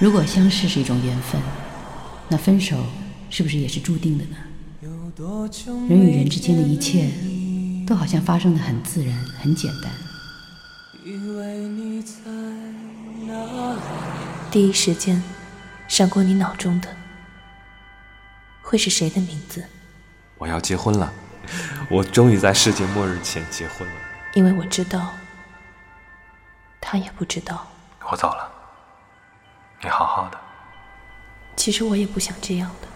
如果相识是一种缘分，那分手是不是也是注定的呢？人与人之间的一切，都好像发生的很自然、很简单。第一时间闪过你脑中的，会是谁的名字？我要结婚了，我终于在世界末日前结婚了。因为我知道，他也不知道。我走了，你好好的。其实我也不想这样的。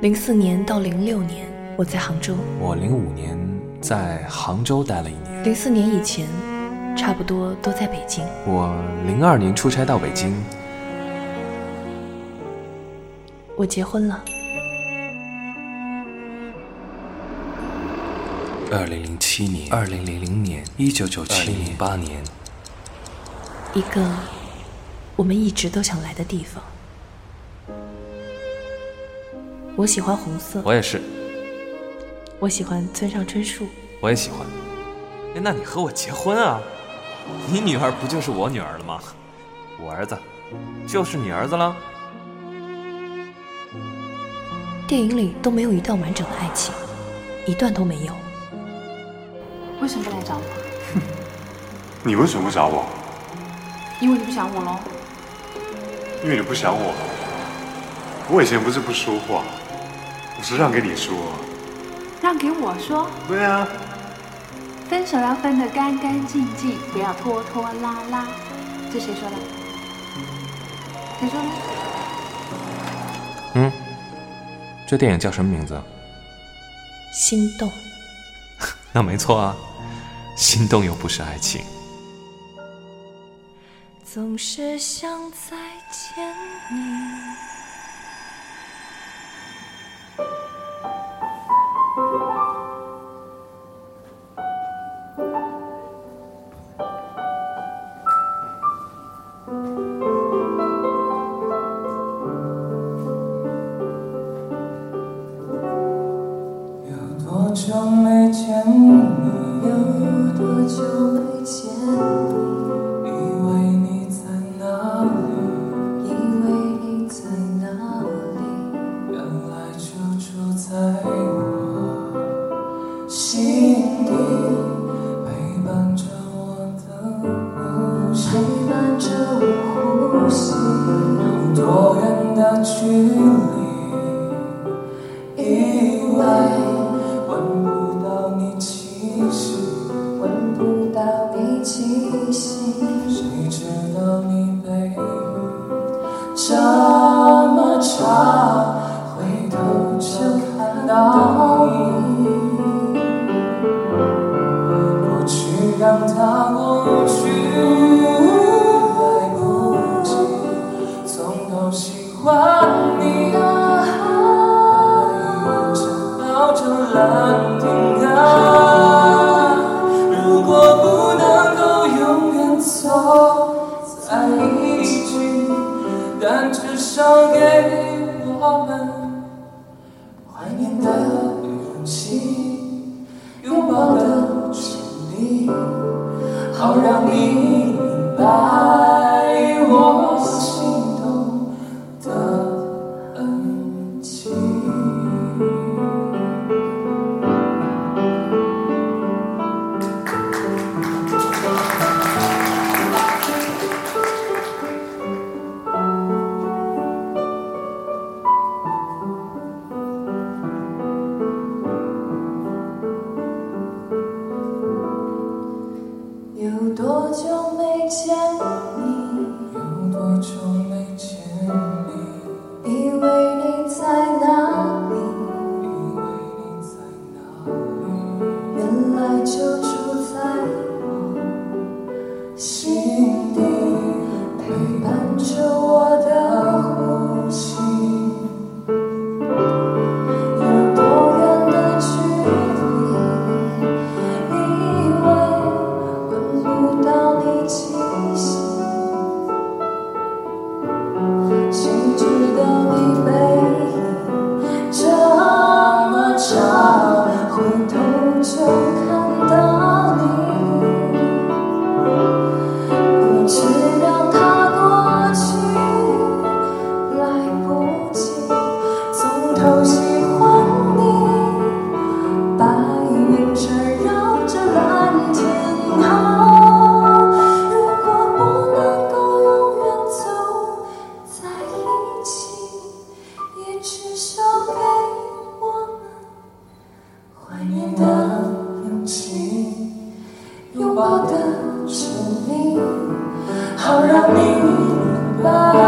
零四年到零六年，我在杭州。我零五年在杭州待了一年。零四年以前，差不多都在北京。我零二年出差到北京。我结婚了。二零零七年、二零零零年、一九九七年、八年，一个我们一直都想来的地方。我喜欢红色。我也是。我喜欢村上春树。我也喜欢。哎，那你和我结婚啊？你女儿不就是我女儿了吗？我儿子就是你儿子了。电影里都没有一段完整的爱情，一段都没有。为什么不来找我？你为什么不找我？因为你不想我喽。因为你不想我。我以前不是不说话。我是让给你说，让给我说。对啊，分手要分得干干净净，不要拖拖拉拉。这谁说的？谁说的？嗯，这电影叫什么名字？心动。那没错啊，心动又不是爱情。总是想再见你。淡定啊。如果不能够永远走在一起但至少给我们怀念的勇气拥抱的权利好让你明白。着我。拥抱的权利好让你明白。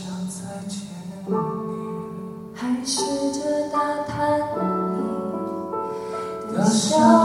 show.